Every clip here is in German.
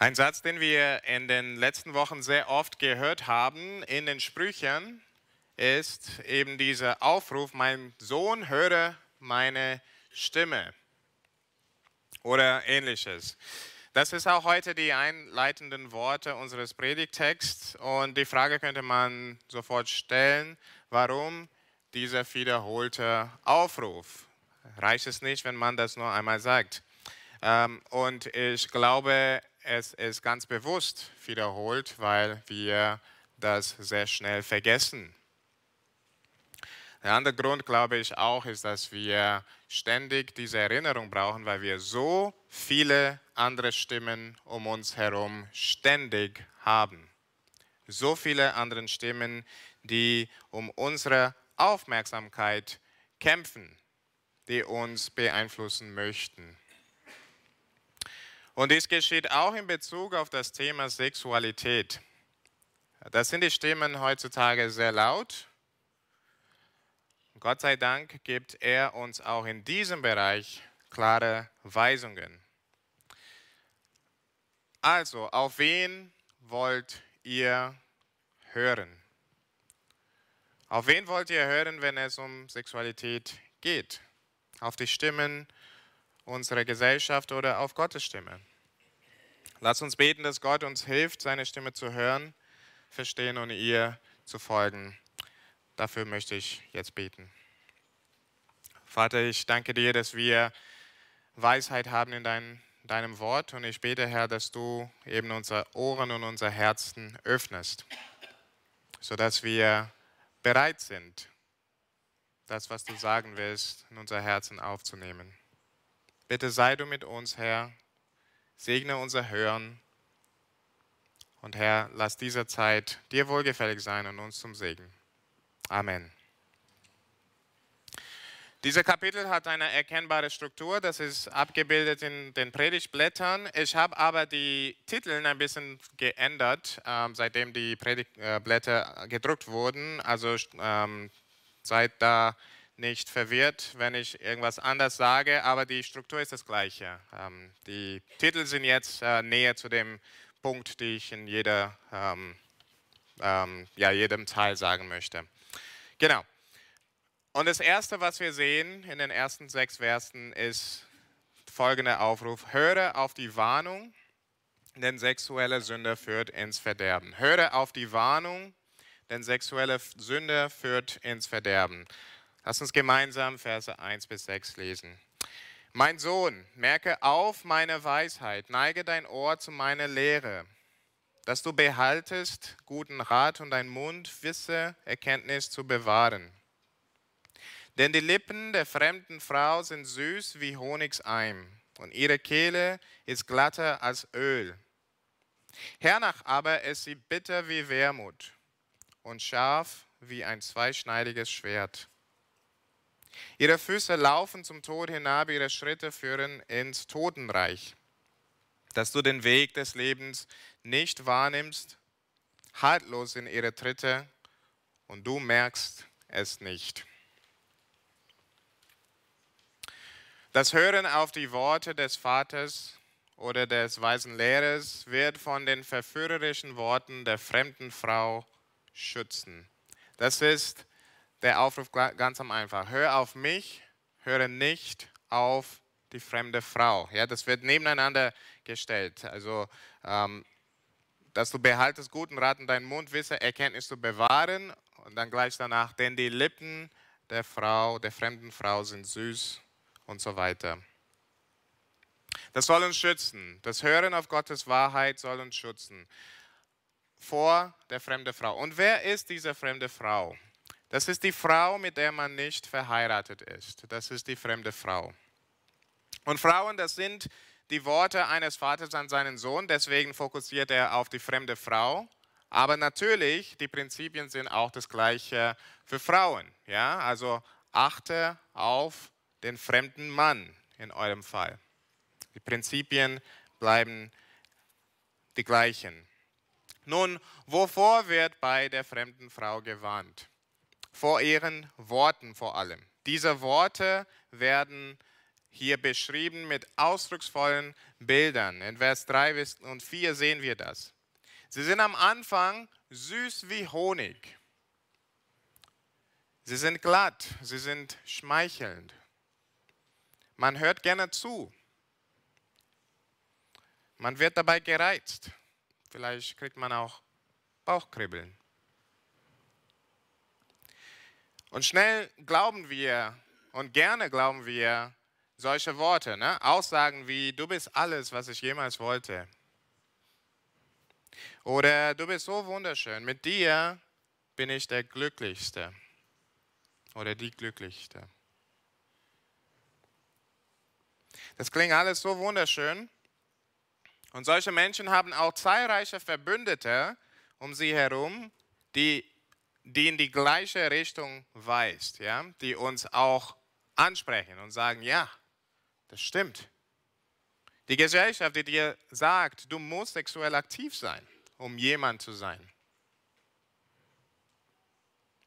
Ein Satz, den wir in den letzten Wochen sehr oft gehört haben in den Sprüchen, ist eben dieser Aufruf, mein Sohn, höre meine Stimme oder ähnliches. Das ist auch heute die einleitenden Worte unseres Predigtexts und die Frage könnte man sofort stellen, warum dieser wiederholte Aufruf? Reicht es nicht, wenn man das nur einmal sagt? Ähm, und ich glaube, es ist ganz bewusst wiederholt, weil wir das sehr schnell vergessen. Der andere Grund, glaube ich, auch ist, dass wir ständig diese Erinnerung brauchen, weil wir so viele andere Stimmen um uns herum ständig haben. So viele andere Stimmen, die um unsere Aufmerksamkeit kämpfen, die uns beeinflussen möchten. Und dies geschieht auch in Bezug auf das Thema Sexualität. Das sind die Stimmen heutzutage sehr laut. Gott sei Dank gibt er uns auch in diesem Bereich klare Weisungen. Also, auf wen wollt ihr hören? Auf wen wollt ihr hören, wenn es um Sexualität geht? Auf die Stimmen unserer Gesellschaft oder auf Gottes Stimme? Lass uns beten, dass Gott uns hilft, seine Stimme zu hören, verstehen und ihr zu folgen. Dafür möchte ich jetzt beten. Vater, ich danke dir, dass wir Weisheit haben in dein, deinem Wort und ich bete, Herr, dass du eben unsere Ohren und unser Herzen öffnest, sodass wir bereit sind, das, was du sagen willst, in unser Herzen aufzunehmen. Bitte sei du mit uns, Herr, Segne unser Hören. Und Herr, lass diese Zeit dir wohlgefällig sein und uns zum Segen. Amen. Dieser Kapitel hat eine erkennbare Struktur, das ist abgebildet in den Predigtblättern. Ich habe aber die Titel ein bisschen geändert, ähm, seitdem die Predigtblätter gedruckt wurden. Also ähm, seid da nicht verwirrt, wenn ich irgendwas anders sage, aber die Struktur ist das gleiche. Ähm, die Titel sind jetzt äh, näher zu dem Punkt, den ich in jeder, ähm, ähm, ja, jedem Teil sagen möchte. Genau. Und das Erste, was wir sehen in den ersten sechs Versen, ist folgender Aufruf. Höre auf die Warnung, denn sexuelle Sünde führt ins Verderben. Höre auf die Warnung, denn sexuelle Sünde führt ins Verderben. Lass uns gemeinsam Verse 1 bis 6 lesen. Mein Sohn, merke auf meine Weisheit, neige dein Ohr zu meiner Lehre, dass du behaltest guten Rat und dein Mund wisse Erkenntnis zu bewahren. Denn die Lippen der fremden Frau sind süß wie Honigseim und ihre Kehle ist glatter als Öl. Hernach aber ist sie bitter wie Wermut und scharf wie ein zweischneidiges Schwert. Ihre Füße laufen zum Tod hinab, ihre Schritte führen ins Totenreich. Dass du den Weg des Lebens nicht wahrnimmst, haltlos in ihre Tritte und du merkst es nicht. Das Hören auf die Worte des Vaters oder des weisen Lehrers wird von den verführerischen Worten der fremden Frau schützen. Das ist der Aufruf ganz am einfach. Hör auf mich, höre nicht auf die fremde Frau. Ja, das wird nebeneinander gestellt. Also, ähm, dass du behaltest guten Rat in deinen Mund, wisse Erkenntnis zu bewahren und dann gleich danach, denn die Lippen der Frau, der fremden Frau sind süß und so weiter. Das soll uns schützen. Das Hören auf Gottes Wahrheit soll uns schützen vor der fremden Frau. Und wer ist diese fremde Frau? Das ist die Frau, mit der man nicht verheiratet ist. Das ist die fremde Frau. Und Frauen, das sind die Worte eines Vaters an seinen Sohn, deswegen fokussiert er auf die fremde Frau. Aber natürlich, die Prinzipien sind auch das gleiche für Frauen. Ja? Also achte auf den fremden Mann in eurem Fall. Die Prinzipien bleiben die gleichen. Nun, wovor wird bei der fremden Frau gewarnt? Vor ihren Worten vor allem. Diese Worte werden hier beschrieben mit ausdrucksvollen Bildern. In Vers 3 und 4 sehen wir das. Sie sind am Anfang süß wie Honig. Sie sind glatt, sie sind schmeichelnd. Man hört gerne zu. Man wird dabei gereizt. Vielleicht kriegt man auch Bauchkribbeln. Und schnell glauben wir und gerne glauben wir solche Worte, ne? Aussagen wie, du bist alles, was ich jemals wollte. Oder du bist so wunderschön, mit dir bin ich der Glücklichste oder die Glücklichste. Das klingt alles so wunderschön. Und solche Menschen haben auch zahlreiche Verbündete um sie herum, die, die in die gleiche Richtung weist, ja? die uns auch ansprechen und sagen, ja, das stimmt. Die Gesellschaft, die dir sagt, du musst sexuell aktiv sein, um jemand zu sein.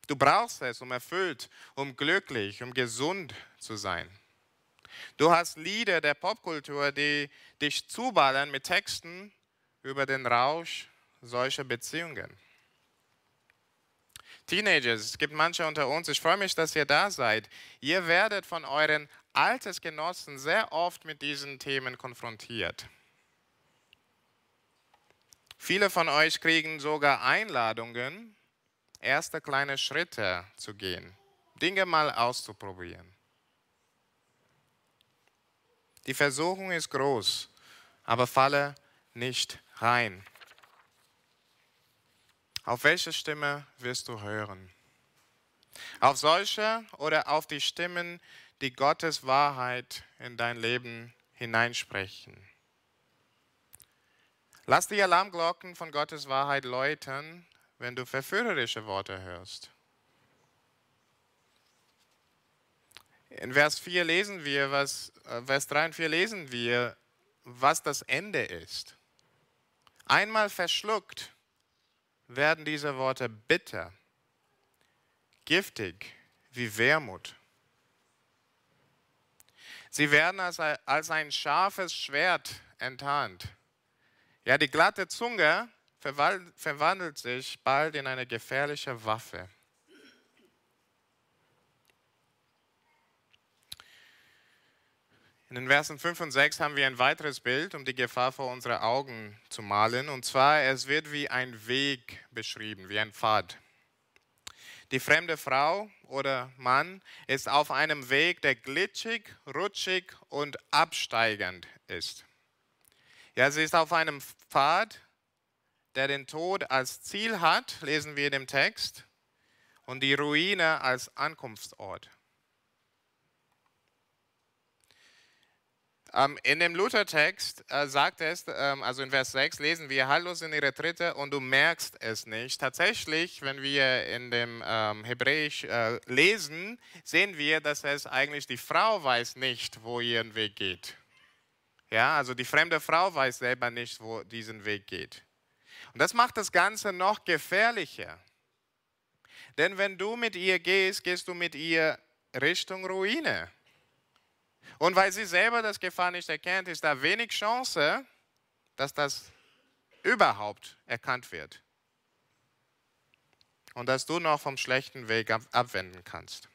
Du brauchst es, um erfüllt, um glücklich, um gesund zu sein. Du hast Lieder der Popkultur, die dich zuballern mit Texten über den Rausch solcher Beziehungen. Teenagers, es gibt manche unter uns, ich freue mich, dass ihr da seid. Ihr werdet von euren Altersgenossen sehr oft mit diesen Themen konfrontiert. Viele von euch kriegen sogar Einladungen, erste kleine Schritte zu gehen, Dinge mal auszuprobieren. Die Versuchung ist groß, aber falle nicht rein. Auf welche Stimme wirst du hören? Auf solche oder auf die Stimmen, die Gottes Wahrheit in dein Leben hineinsprechen? Lass die Alarmglocken von Gottes Wahrheit läuten, wenn du verführerische Worte hörst. In Vers 4 lesen wir, was, äh, Vers 3 und 4 lesen wir, was das Ende ist. Einmal verschluckt werden diese Worte bitter, giftig wie Wermut. Sie werden als, ein scharfes Schwert enttarnt. Ja, die glatte Zunge verwandelt sich bald in eine gefährliche Waffe. In den Versen 5 und 6 haben wir ein weiteres Bild, um die Gefahr vor unsere Augen zu malen. Und zwar, es wird wie ein Weg beschrieben, wie ein Pfad. Die fremde Frau oder Mann ist auf einem Weg, der glitschig, rutschig und absteigend ist. Ja, sie ist auf einem Pfad, der den Tod als Ziel hat, lesen wir in dem Text, und die Ruine als Ankunftsort. In dem Luther-Text äh, sagt es, ähm, also in Vers 6 lesen wir, Hallo sind ihre Tritte und du merkst es nicht. Tatsächlich, wenn wir in dem ähm, Hebräisch äh, lesen, sehen wir, dass es eigentlich die Frau weiß nicht, wo ihren Weg geht. Ja, also die fremde Frau weiß selber nicht, wo diesen Weg geht. Und das macht das Ganze noch gefährlicher. Denn wenn du mit ihr gehst, gehst du mit ihr Richtung Ruine. Und weil sie selber das Gefahr nicht erkennt, ist da wenig Chance, dass das überhaupt erkannt wird. Und dass du noch vom schlechten Weg abwenden kannst.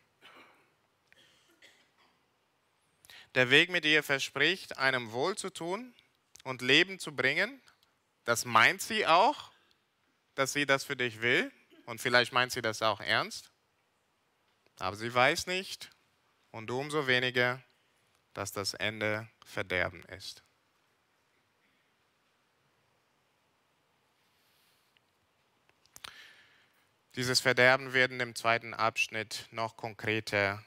Der Weg mit ihr verspricht, einem Wohl zu tun und Leben zu bringen. Das meint sie auch, dass sie das für dich will. Und vielleicht meint sie das auch ernst. Aber sie weiß nicht und du umso weniger, dass das Ende Verderben ist. Dieses Verderben wird im zweiten Abschnitt noch konkreter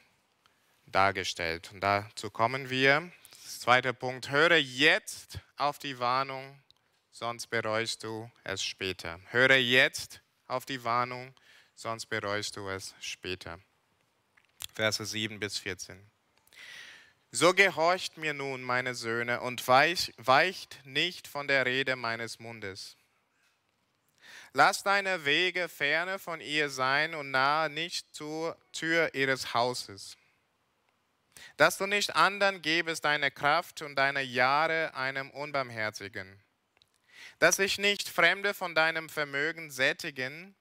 dargestellt. Und dazu kommen wir. Das zweite Punkt, höre jetzt auf die Warnung, sonst bereust du es später. Höre jetzt auf die Warnung, sonst bereust du es später. Verse 7 bis 14. So gehorcht mir nun, meine Söhne, und weicht nicht von der Rede meines Mundes. Lass deine Wege ferne von ihr sein und nahe nicht zur Tür ihres Hauses. dass du nicht anderen gebest deine Kraft und deine Jahre einem Unbarmherzigen, dass sich nicht Fremde von deinem Vermögen sättigen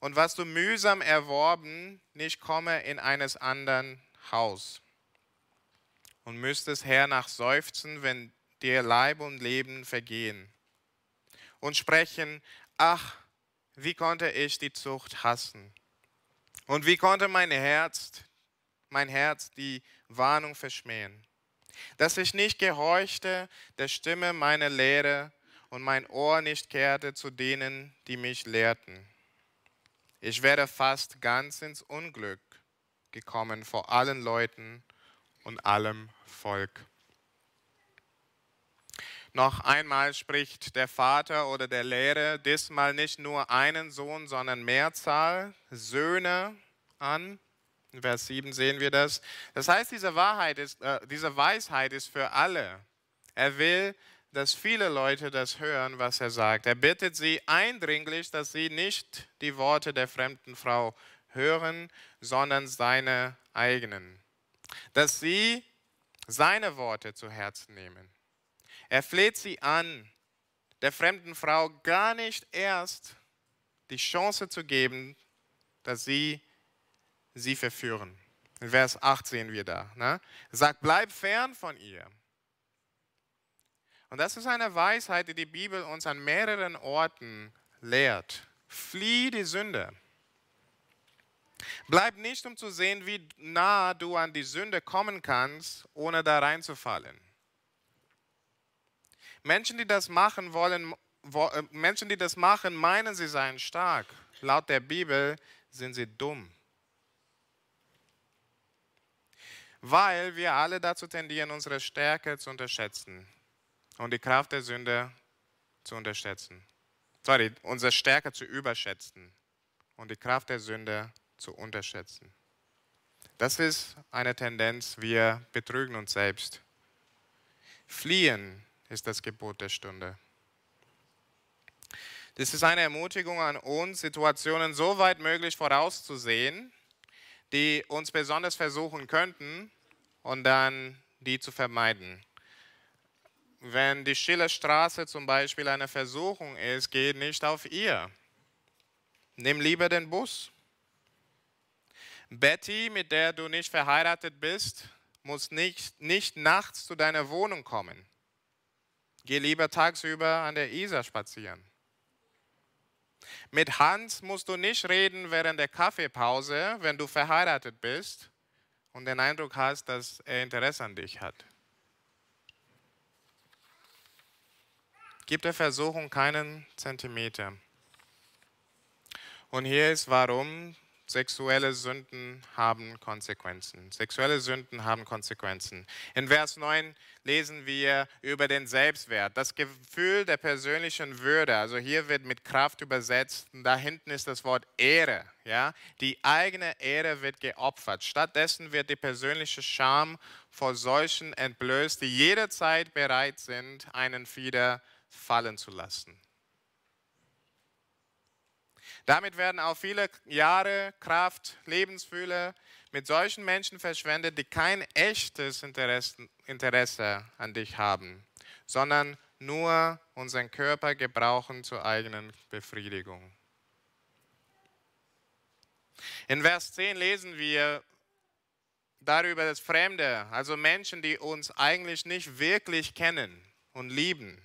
und was du mühsam erworben, nicht komme in eines anderen Haus. Und müsstest hernach seufzen, wenn dir Leib und Leben vergehen und sprechen, ach, wie konnte ich die Zucht hassen? Und wie konnte mein Herz, mein Herz die Warnung verschmähen? Dass ich nicht gehorchte der Stimme meiner Lehre und mein Ohr nicht kehrte zu denen, die mich lehrten. Ich wäre fast ganz ins Unglück gekommen vor allen Leuten und allem Volk. Noch einmal spricht der Vater oder der Lehrer diesmal nicht nur einen Sohn, sondern Mehrzahl Söhne an. In Vers 7 sehen wir das. Das heißt, diese, Wahrheit ist, äh, diese Weisheit ist für alle. Er will, dass viele Leute das hören, was er sagt. Er bittet sie eindringlich, dass sie nicht die Worte der fremden Frau hören, sondern seine eigenen. Dass sie seine Worte zu Herzen nehmen. Er fleht sie an, der fremden Frau gar nicht erst die Chance zu geben, dass sie sie verführen. In Vers 8 sehen wir da. Ne? Sagt, bleib fern von ihr. Und das ist eine Weisheit, die die Bibel uns an mehreren Orten lehrt. Flieh die Sünde. Bleib nicht, um zu sehen, wie nah du an die Sünde kommen kannst, ohne da reinzufallen. Menschen, die das machen wollen, äh, Menschen, die das machen, meinen, sie seien stark. Laut der Bibel sind sie dumm. Weil wir alle dazu tendieren, unsere Stärke zu unterschätzen und die Kraft der Sünde zu unterschätzen. Sorry, unsere Stärke zu überschätzen und die Kraft der Sünde zu unterschätzen. Das ist eine Tendenz, wir betrügen uns selbst. Fliehen ist das Gebot der Stunde. Das ist eine Ermutigung an uns, Situationen so weit möglich vorauszusehen, die uns besonders versuchen könnten und dann die zu vermeiden. Wenn die stille Straße zum Beispiel eine Versuchung ist, geh nicht auf ihr. Nimm lieber den Bus. Betty, mit der du nicht verheiratet bist, muss nicht, nicht nachts zu deiner Wohnung kommen. Geh lieber tagsüber an der Isar spazieren. Mit Hans musst du nicht reden während der Kaffeepause, wenn du verheiratet bist und den Eindruck hast, dass er Interesse an dich hat. Gib der Versuchung keinen Zentimeter. Und hier ist, warum Sexuelle Sünden haben Konsequenzen. Sexuelle Sünden haben Konsequenzen. In Vers 9 lesen wir über den Selbstwert, das Gefühl der persönlichen Würde. Also hier wird mit Kraft übersetzt. Da hinten ist das Wort Ehre. Ja? Die eigene Ehre wird geopfert. Stattdessen wird die persönliche Scham vor solchen entblößt, die jederzeit bereit sind, einen Fieder fallen zu lassen. Damit werden auch viele Jahre, Kraft, Lebensfülle mit solchen Menschen verschwendet, die kein echtes Interesse an dich haben, sondern nur unseren Körper gebrauchen zur eigenen Befriedigung. In Vers 10 lesen wir darüber, dass Fremde, also Menschen, die uns eigentlich nicht wirklich kennen und lieben,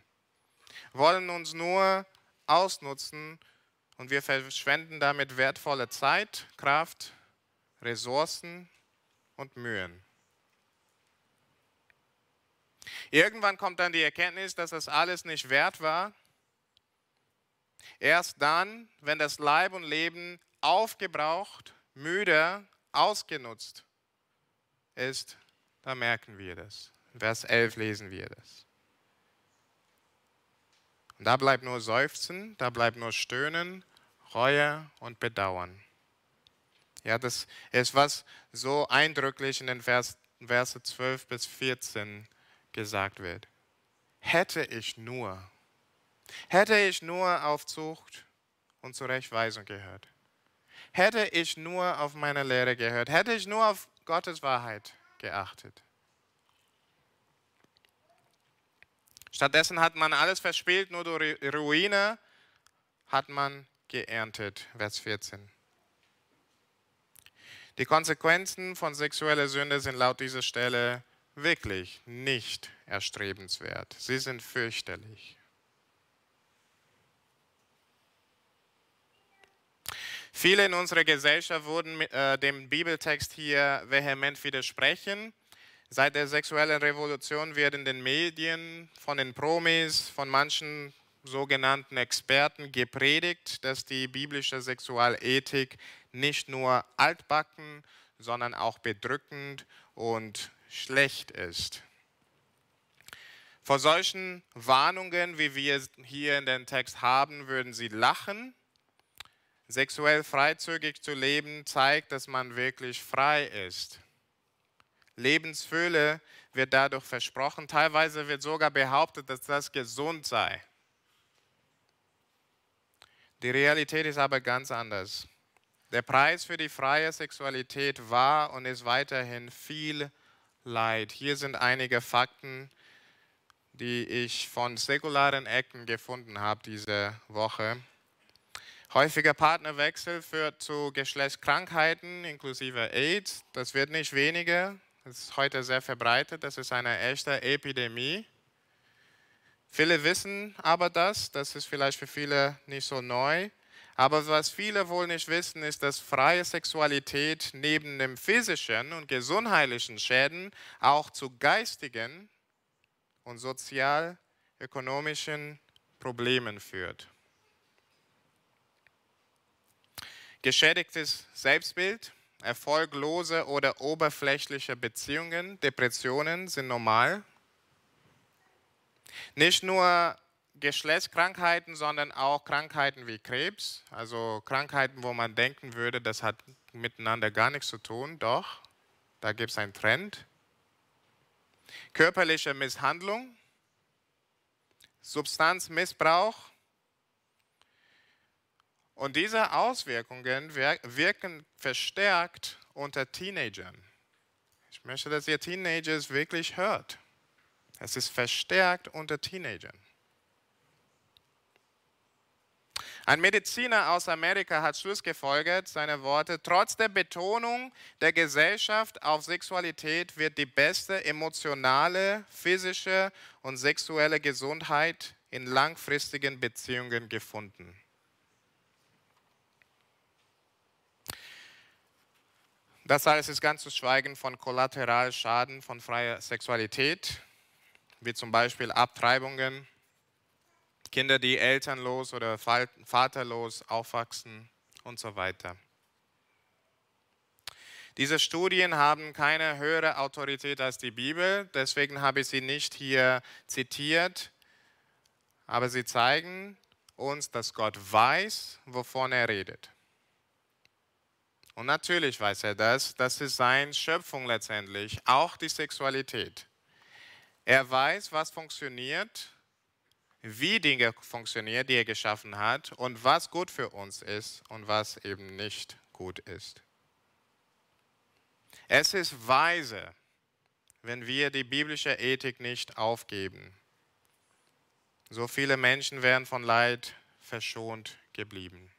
wollen uns nur ausnutzen und wir verschwenden damit wertvolle Zeit, Kraft, Ressourcen und Mühen. Irgendwann kommt dann die Erkenntnis, dass das alles nicht wert war. Erst dann, wenn das Leib und Leben aufgebraucht, müde, ausgenutzt ist, da merken wir das. In Vers 11 lesen wir das. Und da bleibt nur Seufzen, da bleibt nur Stöhnen, Reue und Bedauern. Ja, das ist was so eindrücklich in den Vers, Verse 12 bis 14 gesagt wird. Hätte ich nur, hätte ich nur auf Zucht und Zurechtweisung gehört, hätte ich nur auf meine Lehre gehört, hätte ich nur auf Gottes Wahrheit geachtet. Stattdessen hat man alles verspielt, nur durch Ruine hat man geerntet. Vers 14. Die Konsequenzen von sexueller Sünde sind laut dieser Stelle wirklich nicht erstrebenswert. Sie sind fürchterlich. Viele in unserer Gesellschaft würden äh, dem Bibeltext hier vehement widersprechen. Seit der sexuellen Revolution wird in den Medien von den Promis, von manchen sogenannten Experten gepredigt, dass die biblische Sexualethik nicht nur altbacken, sondern auch bedrückend und schlecht ist. Vor solchen Warnungen, wie wir hier in den Text haben, würden sie lachen. Sexuell freizügig zu leben zeigt, dass man wirklich frei ist. Lebensfülle wird dadurch versprochen. Teilweise wird sogar behauptet, dass das gesund sei. Die Realität ist aber ganz anders. Der Preis für die freie Sexualität war und ist weiterhin viel Leid. Hier sind einige Fakten, die ich von säkularen Ecken gefunden habe diese Woche. Häufiger Partnerwechsel führt zu Geschlechtskrankheiten inklusive AIDS. Das wird nicht weniger. Das ist heute sehr verbreitet. Das ist eine echte Epidemie. Viele wissen aber das. Das ist vielleicht für viele nicht so neu. Aber was viele wohl nicht wissen, ist, dass freie Sexualität neben dem physischen und gesundheitlichen Schäden auch zu geistigen und sozial-ökonomischen Problemen führt. Geschädigtes Selbstbild, erfolglose oder oberflächliche Beziehungen, Depressionen sind normal. Nicht nur Geschlechtskrankheiten, sondern auch Krankheiten wie Krebs, also Krankheiten, wo man denken würde, das hat miteinander gar nichts zu tun, doch, da gibt es einen Trend. Körperliche Misshandlung, Substanzmissbrauch. Und diese Auswirkungen wirken verstärkt unter Teenagern. Ich möchte, dass ihr Teenagers wirklich hört. Es ist verstärkt unter Teenagern. Ein Mediziner aus Amerika hat schlussgefolgert, seine Worte, trotz der Betonung der Gesellschaft auf Sexualität wird die beste emotionale, physische und sexuelle Gesundheit in langfristigen Beziehungen gefunden. Das alles ist ganz zu schweigen von Kollateralschaden von freier Sexualität, wie zum Beispiel Abtreibungen, Kinder, die elternlos oder vaterlos aufwachsen und so weiter. Diese Studien haben keine höhere Autorität als die Bibel, deswegen habe ich sie nicht hier zitiert, aber sie zeigen uns, dass Gott weiß, wovon er redet. Und natürlich weiß er das, das ist seine Schöpfung letztendlich, auch die Sexualität. Er weiß, was funktioniert wie Dinge funktionieren, die er geschaffen hat und was gut für uns ist und was eben nicht gut ist. Es ist weise, wenn wir die biblische Ethik nicht aufgeben. So viele Menschen wären von Leid verschont geblieben.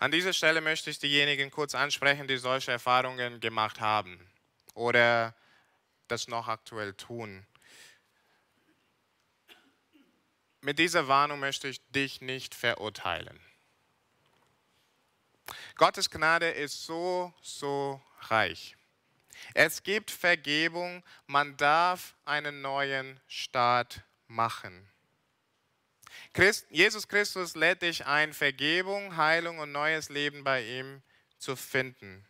An dieser Stelle möchte ich diejenigen kurz ansprechen, die solche Erfahrungen gemacht haben oder das noch aktuell tun. mit dieser Warnung möchte ich dich nicht verurteilen. Gottes Gnade ist so, so reich. Es gibt Vergebung, man darf einen neuen Start machen. Christ, Jesus Christus lädt dich ein, Vergebung, Heilung und neues Leben bei ihm zu finden.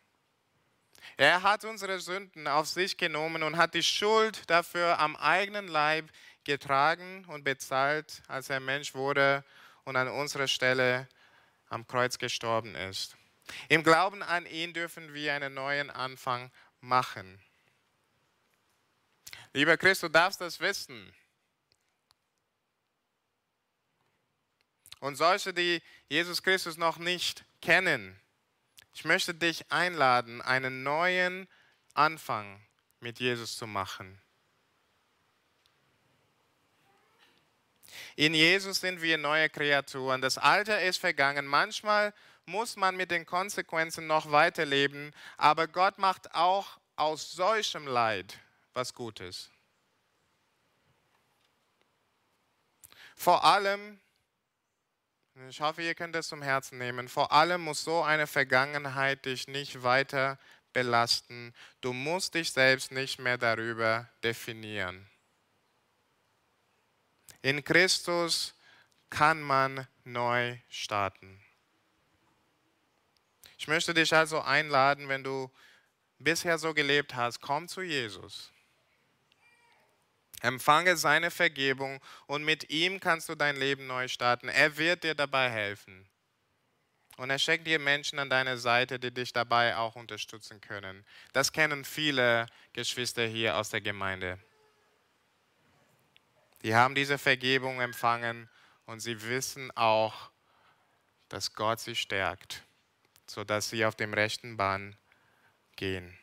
Er hat unsere Sünden auf sich genommen und hat die Schuld dafür am eigenen Leib getragen und bezahlt, als er Mensch wurde und an unserer Stelle am Kreuz gestorben ist. Im Glauben an ihn dürfen wir einen neuen Anfang machen. Lieber Christ, du darfst das wissen. Und solche, die Jesus Christus noch nicht kennen, Ich möchte dich einladen, einen neuen Anfang mit Jesus zu machen. In Jesus sind wir neue Kreaturen. Das Alte ist vergangen. Manchmal muss man mit den Konsequenzen noch weiterleben, aber Gott macht auch aus solchem Leid was Gutes. Vor allem, ich hoffe, ihr könnt es zum Herzen nehmen, vor allem muss so eine Vergangenheit dich nicht weiter belasten. Du musst dich selbst nicht mehr darüber definieren. In Christus kann man neu starten. Ich möchte dich also einladen, wenn du bisher so gelebt hast, komm zu Jesus. Empfange seine Vergebung und mit ihm kannst du dein Leben neu starten. Er wird dir dabei helfen. Und er schenkt dir Menschen an deiner Seite, die dich dabei auch unterstützen können. Das kennen viele Geschwister hier aus der Gemeinde. Die haben diese Vergebung empfangen und sie wissen auch, dass Gott sie stärkt, sodass sie auf dem rechten Bahn gehen.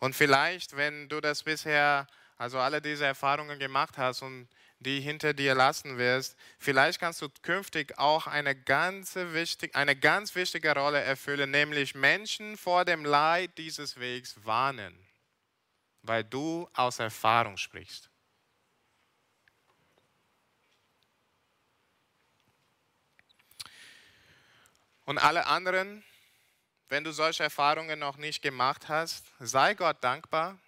Und vielleicht, wenn du das bisher, also alle diese Erfahrungen gemacht hast und die hinter dir lassen wirst, vielleicht kannst du künftig auch eine, ganze wichtig, eine ganz wichtige Rolle erfüllen, nämlich Menschen vor dem Leid dieses Wegs warnen, weil du aus Erfahrung sprichst. Und alle anderen, wenn du solche Erfahrungen noch nicht gemacht hast, sei Gott dankbar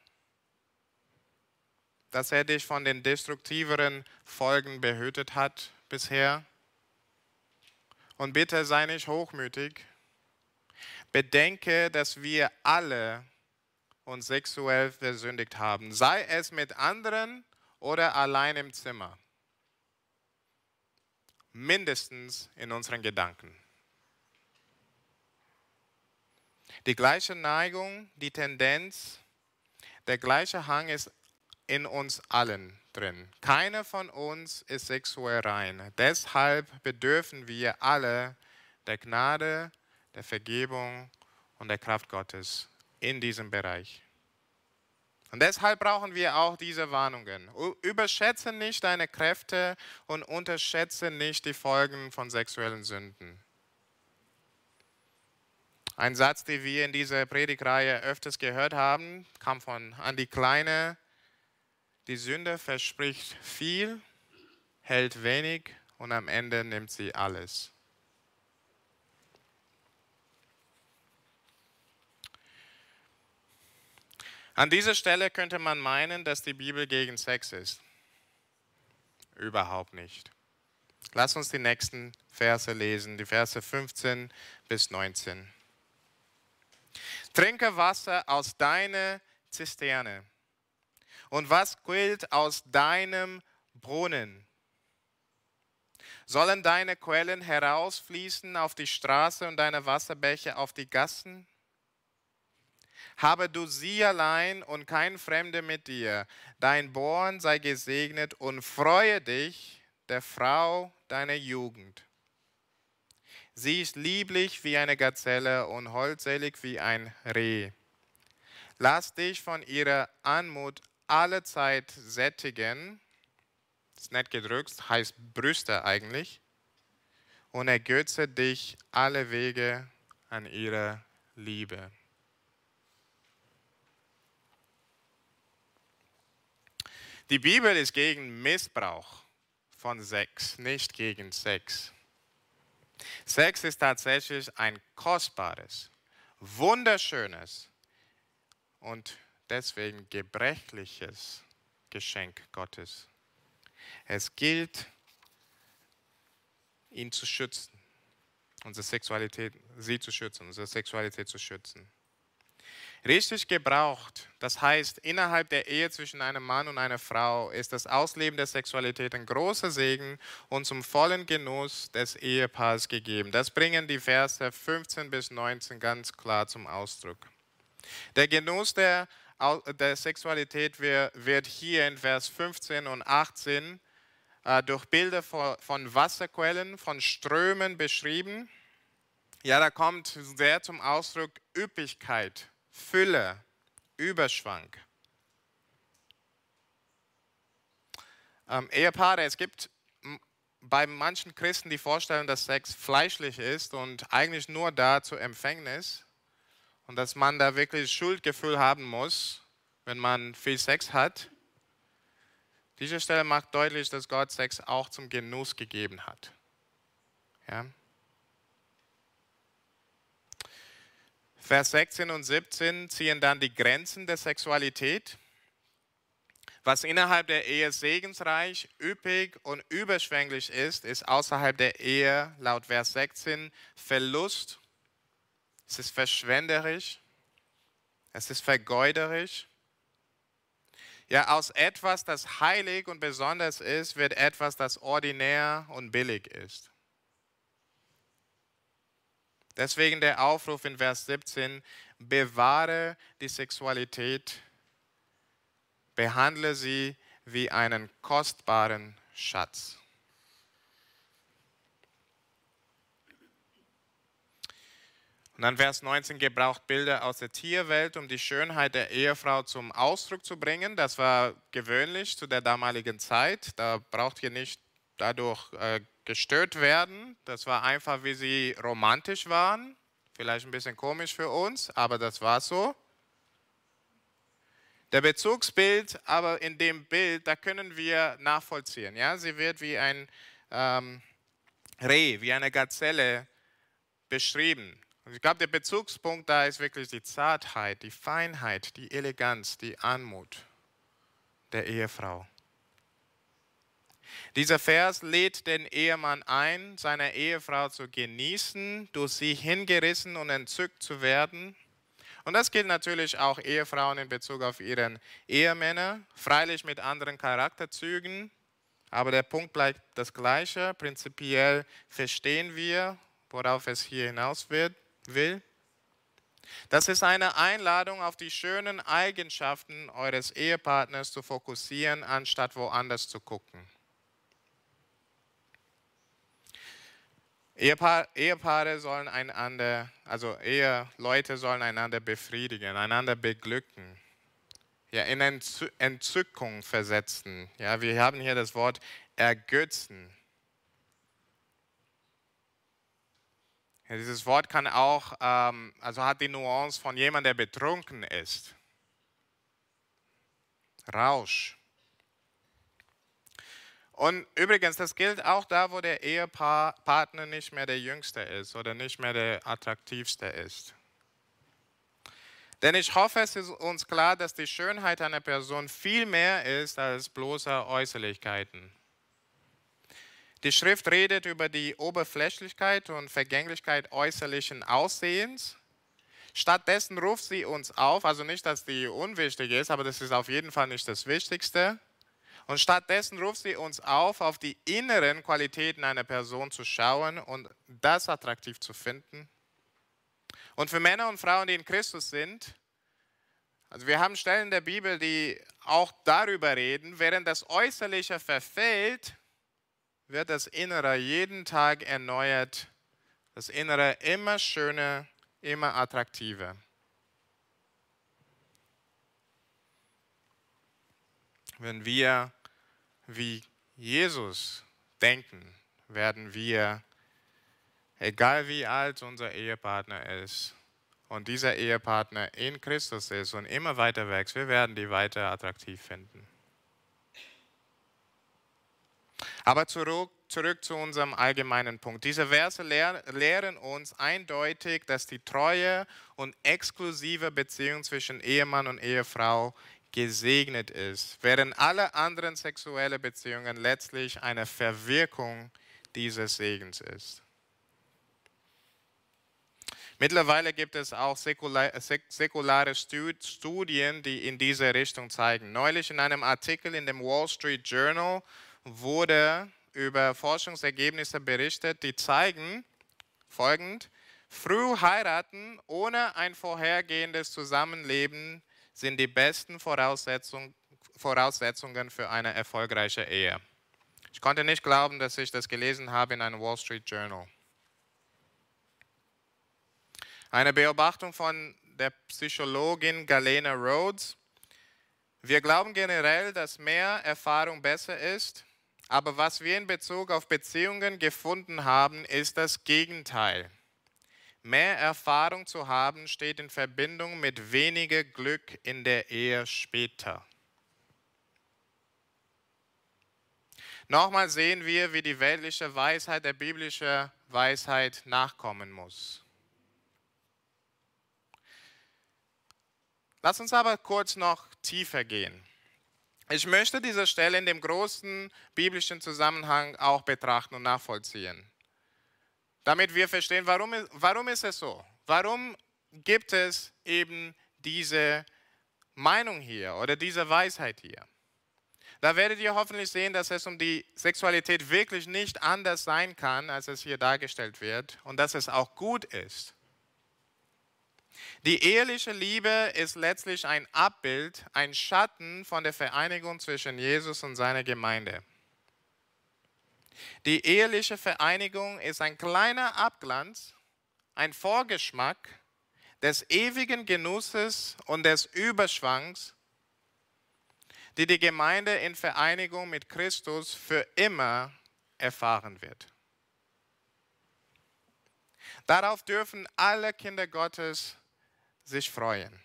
dass er dich von den destruktiveren Folgen behütet hat bisher. Und bitte sei nicht hochmütig. Bedenke, dass wir alle uns sexuell versündigt haben, sei es mit anderen oder allein im Zimmer. Mindestens in unseren Gedanken. Die gleiche Neigung, die Tendenz, der gleiche Hang ist in uns allen drin. Keiner von uns ist sexuell rein. Deshalb bedürfen wir alle der Gnade, der Vergebung und der Kraft Gottes in diesem Bereich. Und deshalb brauchen wir auch diese Warnungen. Überschätze nicht deine Kräfte und unterschätze nicht die Folgen von sexuellen Sünden. Ein Satz, den wir in dieser Predigreihe öfters gehört haben, kam von Andi Kleine. Die Sünde verspricht viel, hält wenig und am Ende nimmt sie alles. An dieser Stelle könnte man meinen, dass die Bibel gegen Sex ist. Überhaupt nicht. Lass uns die nächsten Verse lesen, die Verse 15 bis 19. Trinke Wasser aus deiner Zisterne und was quillt aus deinem Brunnen? Sollen deine Quellen herausfließen auf die Straße und deine Wasserbäche auf die Gassen? Habe du sie allein und kein Fremder mit dir. Dein Born sei gesegnet und freue dich der Frau deiner Jugend. Sie ist lieblich wie eine Gazelle und holdselig wie ein Reh. Lass dich von ihrer Anmut alle Zeit sättigen, ist nett gedrückt, heißt Brüste eigentlich, und ergötze dich alle Wege an ihrer Liebe. Die Bibel ist gegen Missbrauch von Sex, nicht gegen Sex. Sex ist tatsächlich ein kostbares, wunderschönes und deswegen gebrechliches Geschenk Gottes. Es gilt, ihn zu schützen, unsere Sexualität, sie zu schützen, unsere Sexualität zu schützen. Richtig gebraucht, das heißt innerhalb der Ehe zwischen einem Mann und einer Frau, ist das Ausleben der Sexualität ein großer Segen und zum vollen Genuss des Ehepaars gegeben. Das bringen die Verse 15 bis 19 ganz klar zum Ausdruck. Der Genuss der der Sexualität wird hier in Vers 15 und 18 äh, durch Bilder von Wasserquellen, von Strömen beschrieben. Ja, da kommt sehr zum Ausdruck Üppigkeit, Fülle, Überschwang. Ähm, Ehepaare, es gibt bei manchen Christen die Vorstellung, dass Sex fleischlich ist und eigentlich nur da zur Empfängnis und dass man da wirklich Schuldgefühl haben muss, wenn man viel Sex hat. Diese Stelle macht deutlich, dass Gott Sex auch zum Genuss gegeben hat. Ja? Vers 16 und 17 ziehen dann die Grenzen der Sexualität. Was innerhalb der Ehe segensreich, üppig und überschwänglich ist, ist außerhalb der Ehe laut Vers 16 Verlust, es ist verschwenderisch, es ist vergeuderisch. Ja, aus etwas, das heilig und besonders ist, wird etwas, das ordinär und billig ist. Deswegen der Aufruf in Vers 17, bewahre die Sexualität, behandle sie wie einen kostbaren Schatz. Und dann Vers 19 gebraucht Bilder aus der Tierwelt, um die Schönheit der Ehefrau zum Ausdruck zu bringen. Das war gewöhnlich zu der damaligen Zeit. Da braucht ihr nicht dadurch äh, gestört werden. Das war einfach, wie sie romantisch waren. Vielleicht ein bisschen komisch für uns, aber das war so. Der Bezugsbild, aber in dem Bild, da können wir nachvollziehen. Ja? Sie wird wie ein ähm, Reh, wie eine Gazelle beschrieben. Und ich glaube, der Bezugspunkt da ist wirklich die Zartheit, die Feinheit, die Eleganz, die Anmut der Ehefrau. Dieser Vers lädt den Ehemann ein, seine Ehefrau zu genießen, durch sie hingerissen und entzückt zu werden. Und das gilt natürlich auch Ehefrauen in Bezug auf ihren Ehemänner, freilich mit anderen Charakterzügen, aber der Punkt bleibt das gleiche. Prinzipiell verstehen wir, worauf es hier hinaus wird, will. Das ist eine Einladung, auf die schönen Eigenschaften eures Ehepartners zu fokussieren, anstatt woanders zu gucken. Ehepaar, Ehepaare sollen einander, also Eheleute sollen einander befriedigen, einander beglücken, ja, in Entzückung versetzen. Ja, wir haben hier das Wort ergötzen. Ja, dieses Wort kann auch, ähm, also hat die Nuance von jemandem, der betrunken ist. Rausch. Und übrigens, das gilt auch da, wo der Ehepartner nicht mehr der Jüngste ist oder nicht mehr der Attraktivste ist. Denn ich hoffe, es ist uns klar, dass die Schönheit einer Person viel mehr ist als bloße Äußerlichkeiten. Die Schrift redet über die Oberflächlichkeit und Vergänglichkeit äußerlichen Aussehens. Stattdessen ruft sie uns auf, also nicht, dass die unwichtig ist, aber das ist auf jeden Fall nicht das Wichtigste, und stattdessen ruft sie uns auf, auf die inneren Qualitäten einer Person zu schauen und das attraktiv zu finden. Und für Männer und Frauen, die in Christus sind, also wir haben Stellen der Bibel, die auch darüber reden, während das Äußerliche verfällt, wird das Innere jeden Tag erneuert, das Innere immer schöner, immer attraktiver. Wenn wir wie Jesus denken, werden wir, egal wie alt unser Ehepartner ist, und dieser Ehepartner in Christus ist und immer weiter wächst, wir werden die weiter attraktiv finden. Aber zurück, zurück zu unserem allgemeinen Punkt. Diese Verse lehr, lehren uns eindeutig, dass die treue und exklusive Beziehung zwischen Ehemann und Ehefrau gesegnet ist, während alle anderen sexuelle Beziehungen letztlich eine Verwirkung dieses Segens ist. Mittlerweile gibt es auch säkulare Studien, die in diese Richtung zeigen. Neulich in einem Artikel in dem Wall Street Journal wurde über Forschungsergebnisse berichtet, die zeigen folgend, früh heiraten ohne ein vorhergehendes Zusammenleben sind die besten Voraussetzungen, Voraussetzungen für eine erfolgreiche Ehe. Ich konnte nicht glauben, dass ich das gelesen habe in einem Wall Street Journal. Eine Beobachtung von der Psychologin Galena Rhodes. Wir glauben generell, dass mehr Erfahrung besser ist, aber was wir in Bezug auf Beziehungen gefunden haben, ist das Gegenteil. Mehr Erfahrung zu haben steht in Verbindung mit weniger Glück in der Ehe später. Nochmal sehen wir, wie die weltliche Weisheit der biblischen Weisheit nachkommen muss. Lass uns aber kurz noch tiefer gehen. Ich möchte diese Stelle in dem großen biblischen Zusammenhang auch betrachten und nachvollziehen damit wir verstehen, warum, warum ist es so? Warum gibt es eben diese Meinung hier oder diese Weisheit hier? Da werdet ihr hoffentlich sehen, dass es um die Sexualität wirklich nicht anders sein kann, als es hier dargestellt wird und dass es auch gut ist. Die eheliche Liebe ist letztlich ein Abbild, ein Schatten von der Vereinigung zwischen Jesus und seiner Gemeinde. Die eheliche Vereinigung ist ein kleiner Abglanz, ein Vorgeschmack des ewigen Genusses und des Überschwangs, die die Gemeinde in Vereinigung mit Christus für immer erfahren wird. Darauf dürfen alle Kinder Gottes sich freuen.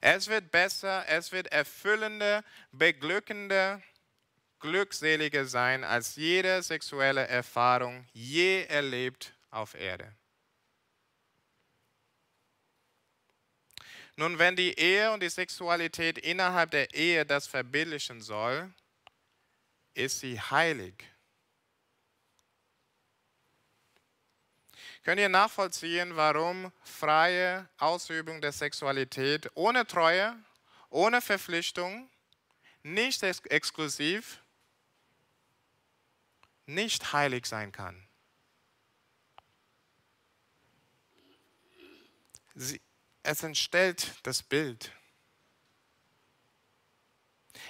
Es wird besser, es wird erfüllender, beglückender glückseliger sein als jede sexuelle Erfahrung je erlebt auf Erde. Nun, wenn die Ehe und die Sexualität innerhalb der Ehe das verbildlichen soll, ist sie heilig. Könnt ihr nachvollziehen, warum freie Ausübung der Sexualität ohne Treue, ohne Verpflichtung, nicht ex exklusiv, nicht heilig sein kann. Sie, es entstellt das Bild.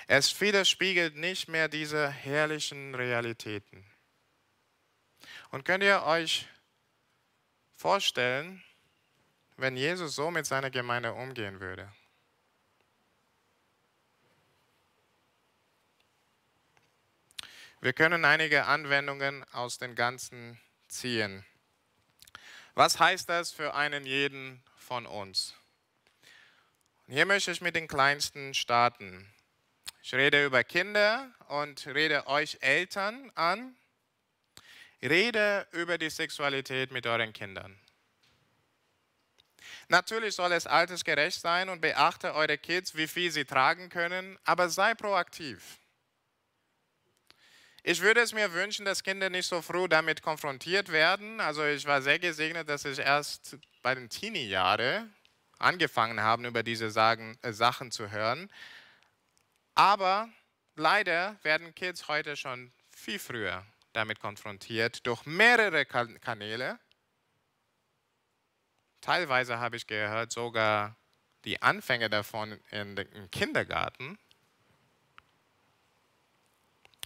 Es widerspiegelt nicht mehr diese herrlichen Realitäten. Und könnt ihr euch vorstellen, wenn Jesus so mit seiner Gemeinde umgehen würde? Wir können einige Anwendungen aus den Ganzen ziehen. Was heißt das für einen jeden von uns? Hier möchte ich mit den Kleinsten starten. Ich rede über Kinder und rede euch Eltern an. Rede über die Sexualität mit euren Kindern. Natürlich soll es altersgerecht sein und beachte eure Kids, wie viel sie tragen können, aber sei proaktiv. Ich würde es mir wünschen, dass Kinder nicht so früh damit konfrontiert werden. Also ich war sehr gesegnet, dass ich erst bei den Teenie-Jahren angefangen habe, über diese Sagen, äh, Sachen zu hören. Aber leider werden Kids heute schon viel früher damit konfrontiert, durch mehrere Kanäle. Teilweise habe ich gehört, sogar die Anfänge davon im Kindergarten.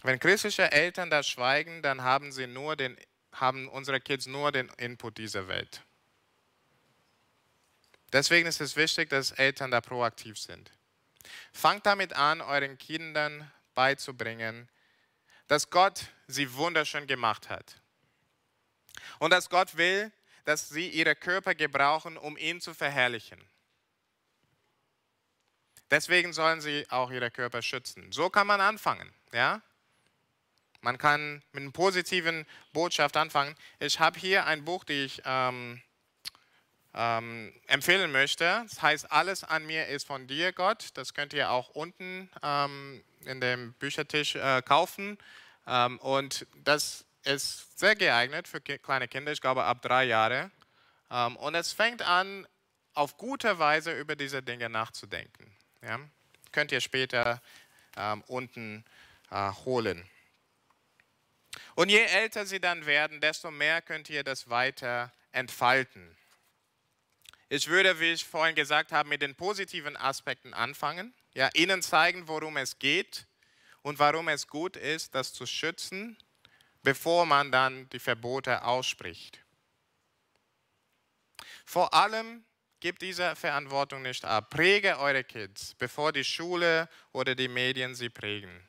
Wenn christliche Eltern da schweigen, dann haben, sie nur den, haben unsere Kids nur den Input dieser Welt. Deswegen ist es wichtig, dass Eltern da proaktiv sind. Fangt damit an, euren Kindern beizubringen, dass Gott sie wunderschön gemacht hat. Und dass Gott will, dass sie ihre Körper gebrauchen, um ihn zu verherrlichen. Deswegen sollen sie auch ihre Körper schützen. So kann man anfangen. Ja? Man kann mit einer positiven Botschaft anfangen. Ich habe hier ein Buch, das ich ähm, ähm, empfehlen möchte. Das heißt, alles an mir ist von dir, Gott. Das könnt ihr auch unten ähm, in dem Büchertisch äh, kaufen. Ähm, und das ist sehr geeignet für kleine Kinder, ich glaube ab drei Jahre. Ähm, und es fängt an, auf gute Weise über diese Dinge nachzudenken. Ja? Könnt ihr später ähm, unten äh, holen. Und je älter sie dann werden, desto mehr könnt ihr das weiter entfalten. Ich würde, wie ich vorhin gesagt habe, mit den positiven Aspekten anfangen, ja, ihnen zeigen, worum es geht und warum es gut ist, das zu schützen, bevor man dann die Verbote ausspricht. Vor allem gebt diese Verantwortung nicht ab. Präge eure Kids, bevor die Schule oder die Medien sie prägen.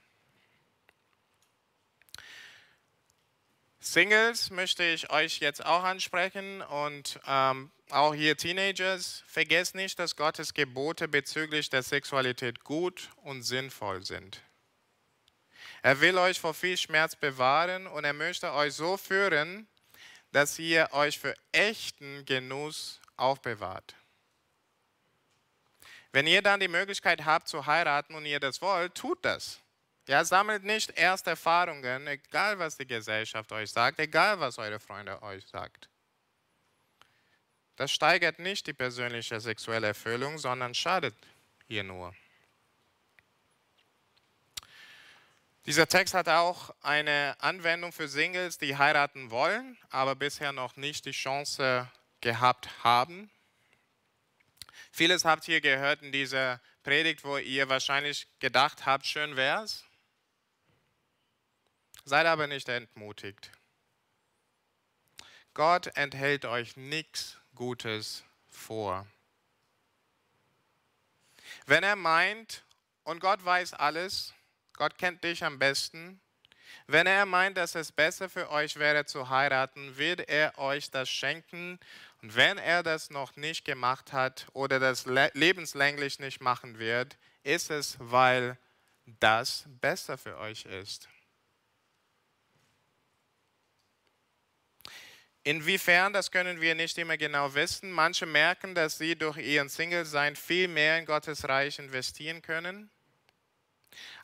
Singles möchte ich euch jetzt auch ansprechen und ähm, auch hier Teenagers. Vergesst nicht, dass Gottes Gebote bezüglich der Sexualität gut und sinnvoll sind. Er will euch vor viel Schmerz bewahren und er möchte euch so führen, dass ihr euch für echten Genuss aufbewahrt. Wenn ihr dann die Möglichkeit habt zu heiraten und ihr das wollt, tut das. Ja, sammelt nicht erst Erfahrungen, egal was die Gesellschaft euch sagt, egal was eure Freunde euch sagt. Das steigert nicht die persönliche sexuelle Erfüllung, sondern schadet ihr nur. Dieser Text hat auch eine Anwendung für Singles, die heiraten wollen, aber bisher noch nicht die Chance gehabt haben. Vieles habt ihr gehört in dieser Predigt, wo ihr wahrscheinlich gedacht habt, schön wär's. Seid aber nicht entmutigt. Gott enthält euch nichts Gutes vor. Wenn er meint, und Gott weiß alles, Gott kennt dich am besten, wenn er meint, dass es besser für euch wäre zu heiraten, wird er euch das schenken. Und wenn er das noch nicht gemacht hat oder das lebenslänglich nicht machen wird, ist es, weil das besser für euch ist. Inwiefern, das können wir nicht immer genau wissen. Manche merken, dass sie durch ihren Single-Sein viel mehr in Gottes Reich investieren können.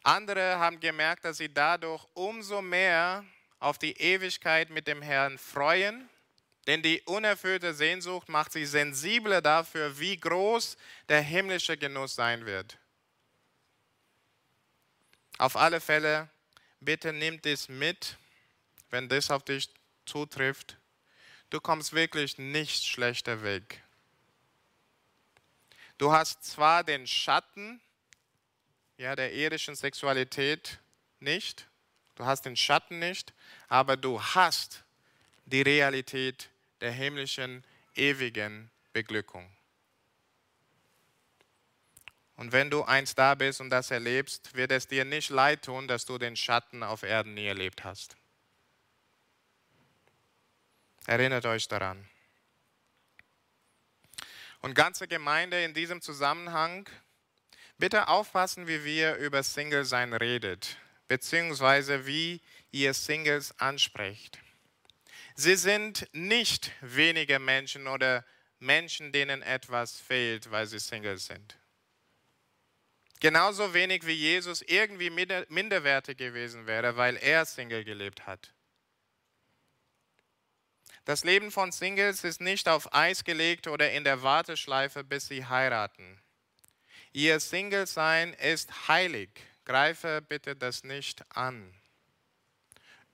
Andere haben gemerkt, dass sie dadurch umso mehr auf die Ewigkeit mit dem Herrn freuen, denn die unerfüllte Sehnsucht macht sie sensibler dafür, wie groß der himmlische Genuss sein wird. Auf alle Fälle, bitte nehmt es mit, wenn das auf dich zutrifft du kommst wirklich nicht schlechter weg. Du hast zwar den Schatten ja, der irdischen Sexualität nicht, du hast den Schatten nicht, aber du hast die Realität der himmlischen, ewigen Beglückung. Und wenn du eins da bist und das erlebst, wird es dir nicht leid tun, dass du den Schatten auf Erden nie erlebt hast. Erinnert euch daran. Und ganze Gemeinde in diesem Zusammenhang, bitte aufpassen, wie wir über Single-Sein redet, beziehungsweise wie ihr Singles ansprecht. Sie sind nicht wenige Menschen oder Menschen, denen etwas fehlt, weil sie Single sind. Genauso wenig wie Jesus irgendwie minderwertig gewesen wäre, weil er Single gelebt hat. Das Leben von Singles ist nicht auf Eis gelegt oder in der Warteschleife, bis sie heiraten. Ihr Single-Sein ist heilig. Greife bitte das nicht an.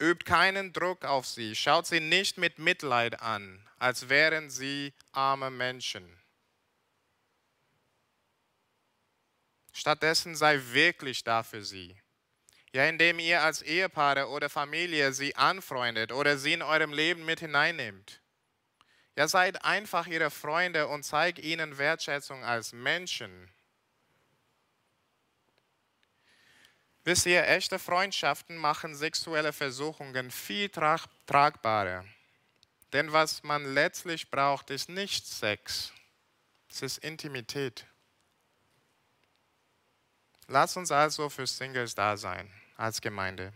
Übt keinen Druck auf sie. Schaut sie nicht mit Mitleid an, als wären sie arme Menschen. Stattdessen sei wirklich da für sie. Ja, indem ihr als Ehepaare oder Familie sie anfreundet oder sie in eurem Leben mit hineinnehmt. Ja, seid einfach ihre Freunde und zeigt ihnen Wertschätzung als Menschen. Wisst ihr, echte Freundschaften machen sexuelle Versuchungen viel trag tragbarer. Denn was man letztlich braucht, ist nicht Sex, es ist Intimität. Lass uns also für Singles da sein als Gemeinde.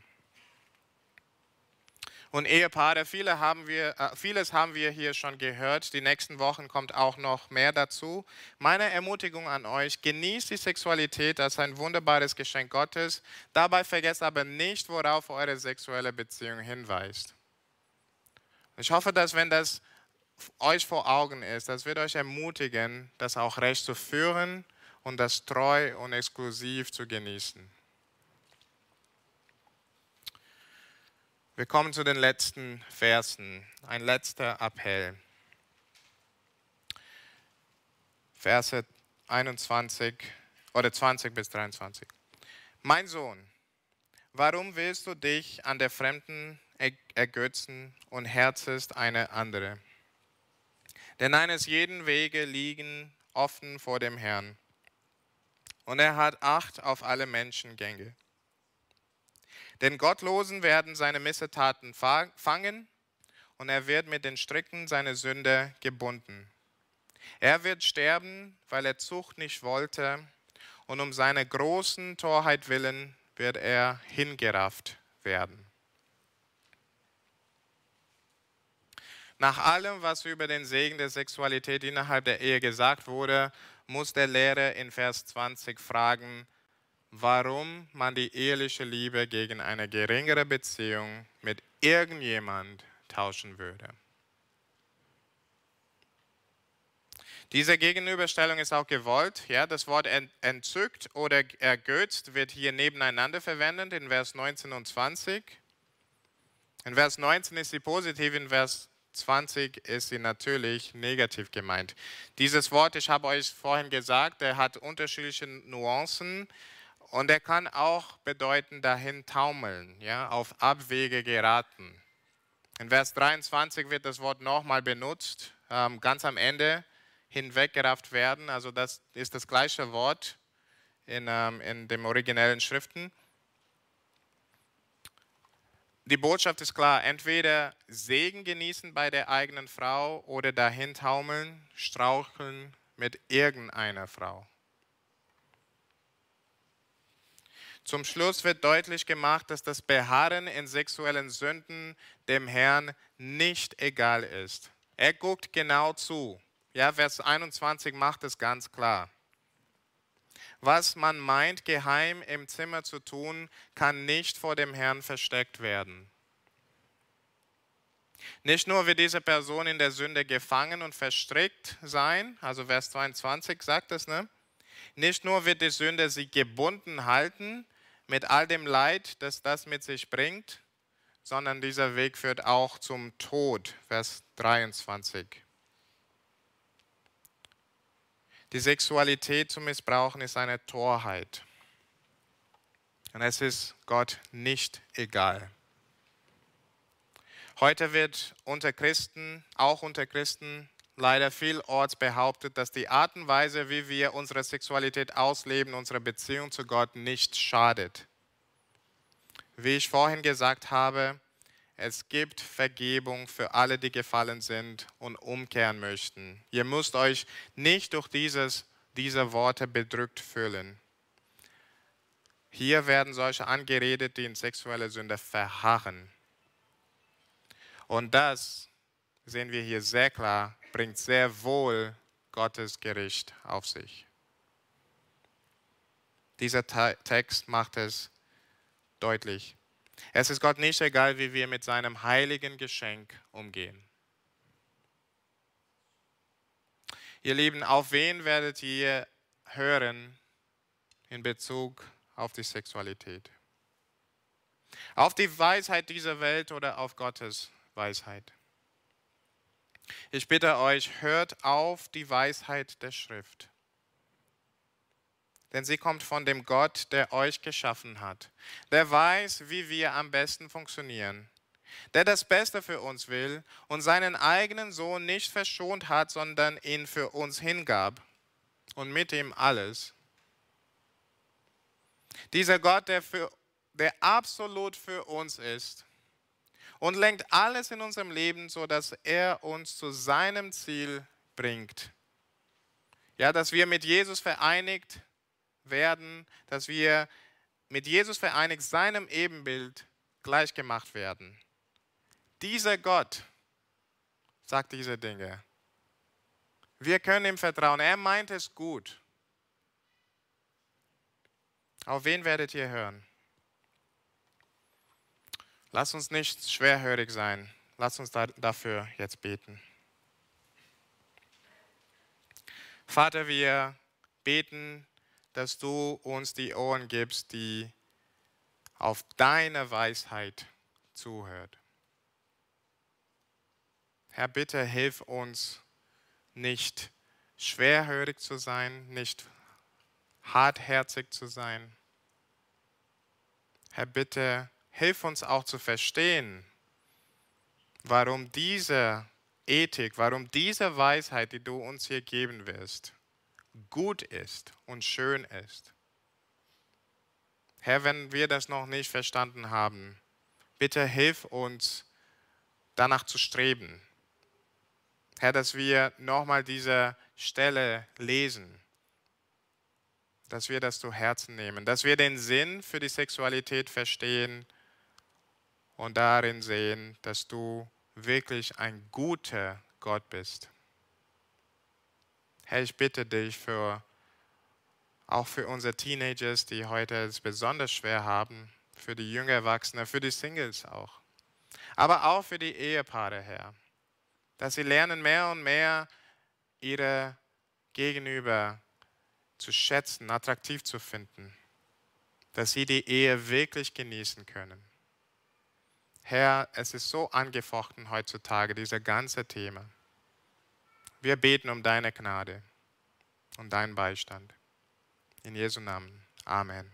Und Ehepaare, viele haben wir, äh, vieles haben wir hier schon gehört. Die nächsten Wochen kommt auch noch mehr dazu. Meine Ermutigung an euch, genießt die Sexualität als ein wunderbares Geschenk Gottes. Dabei vergesst aber nicht, worauf eure sexuelle Beziehung hinweist. Ich hoffe, dass wenn das euch vor Augen ist, das wird euch ermutigen, das auch recht zu führen und das treu und exklusiv zu genießen. Wir kommen zu den letzten Versen. Ein letzter Appell. Verse 21 oder 20 bis 23. Mein Sohn, warum willst du dich an der Fremden ergötzen und herzest eine andere? Denn eines jeden Wege liegen offen vor dem Herrn. Und er hat Acht auf alle Menschengänge. Denn Gottlosen werden seine Missetaten fangen und er wird mit den Stricken seiner Sünde gebunden. Er wird sterben, weil er Zucht nicht wollte und um seiner großen Torheit willen wird er hingerafft werden. Nach allem, was über den Segen der Sexualität innerhalb der Ehe gesagt wurde, muss der Lehrer in Vers 20 fragen, warum man die eheliche Liebe gegen eine geringere Beziehung mit irgendjemand tauschen würde. Diese Gegenüberstellung ist auch gewollt. Ja, das Wort entzückt oder ergötzt wird hier nebeneinander verwendet in Vers 19 und 20. In Vers 19 ist sie positiv, in Vers 20 ist sie natürlich negativ gemeint. Dieses Wort, ich habe euch vorhin gesagt, der hat unterschiedliche Nuancen und er kann auch bedeuten dahin taumeln, ja, auf Abwege geraten. In Vers 23 wird das Wort nochmal benutzt, ähm, ganz am Ende hinweggerafft werden. Also das ist das gleiche Wort in, ähm, in den originellen Schriften. Die Botschaft ist klar, entweder Segen genießen bei der eigenen Frau oder dahin taumeln, straucheln mit irgendeiner Frau. Zum Schluss wird deutlich gemacht, dass das Beharren in sexuellen Sünden dem Herrn nicht egal ist. Er guckt genau zu. Ja, Vers 21 macht es ganz klar. Was man meint, geheim im Zimmer zu tun, kann nicht vor dem Herrn versteckt werden. Nicht nur wird diese Person in der Sünde gefangen und verstrickt sein, also Vers 22 sagt es, ne? Nicht nur wird die Sünde sie gebunden halten mit all dem Leid, das das mit sich bringt, sondern dieser Weg führt auch zum Tod, Vers 23. Die Sexualität zu missbrauchen ist eine Torheit. Und es ist Gott nicht egal. Heute wird unter Christen, auch unter Christen, leider vielorts behauptet, dass die Art und Weise, wie wir unsere Sexualität ausleben, unsere Beziehung zu Gott nicht schadet. Wie ich vorhin gesagt habe, es gibt Vergebung für alle, die gefallen sind und umkehren möchten. Ihr müsst euch nicht durch dieses, diese Worte bedrückt fühlen. Hier werden solche angeredet, die in sexuelle Sünde verharren. Und das sehen wir hier sehr klar, bringt sehr wohl Gottes Gericht auf sich. Dieser Text macht es deutlich. Es ist Gott nicht egal, wie wir mit seinem heiligen Geschenk umgehen. Ihr Lieben, auf wen werdet ihr hören in Bezug auf die Sexualität? Auf die Weisheit dieser Welt oder auf Gottes Weisheit? Ich bitte euch, hört auf die Weisheit der Schrift denn sie kommt von dem Gott, der euch geschaffen hat. Der weiß, wie wir am besten funktionieren. Der das Beste für uns will und seinen eigenen Sohn nicht verschont hat, sondern ihn für uns hingab und mit ihm alles. Dieser Gott, der, für, der absolut für uns ist und lenkt alles in unserem Leben, sodass er uns zu seinem Ziel bringt. Ja, dass wir mit Jesus vereinigt werden, dass wir mit Jesus vereinigt seinem Ebenbild gleichgemacht werden. Dieser Gott sagt diese Dinge. Wir können ihm vertrauen. Er meint es gut. Auf wen werdet ihr hören? Lass uns nicht schwerhörig sein. Lass uns dafür jetzt beten. Vater, wir beten dass du uns die Ohren gibst, die auf deine Weisheit zuhört. Herr, bitte hilf uns nicht schwerhörig zu sein, nicht hartherzig zu sein. Herr, bitte hilf uns auch zu verstehen, warum diese Ethik, warum diese Weisheit, die du uns hier geben wirst, gut ist und schön ist. Herr, wenn wir das noch nicht verstanden haben, bitte hilf uns, danach zu streben. Herr, dass wir nochmal diese Stelle lesen, dass wir das zu Herzen nehmen, dass wir den Sinn für die Sexualität verstehen und darin sehen, dass du wirklich ein guter Gott bist. Herr, ich bitte dich für auch für unsere Teenagers, die heute es besonders schwer haben, für die jünger Erwachsenen, für die Singles auch. Aber auch für die Ehepaare, Herr. Dass sie lernen mehr und mehr ihre Gegenüber zu schätzen, attraktiv zu finden. Dass sie die Ehe wirklich genießen können. Herr, es ist so angefochten heutzutage, dieser ganze Thema. Wir beten um deine Gnade und deinen Beistand. In Jesu Namen. Amen.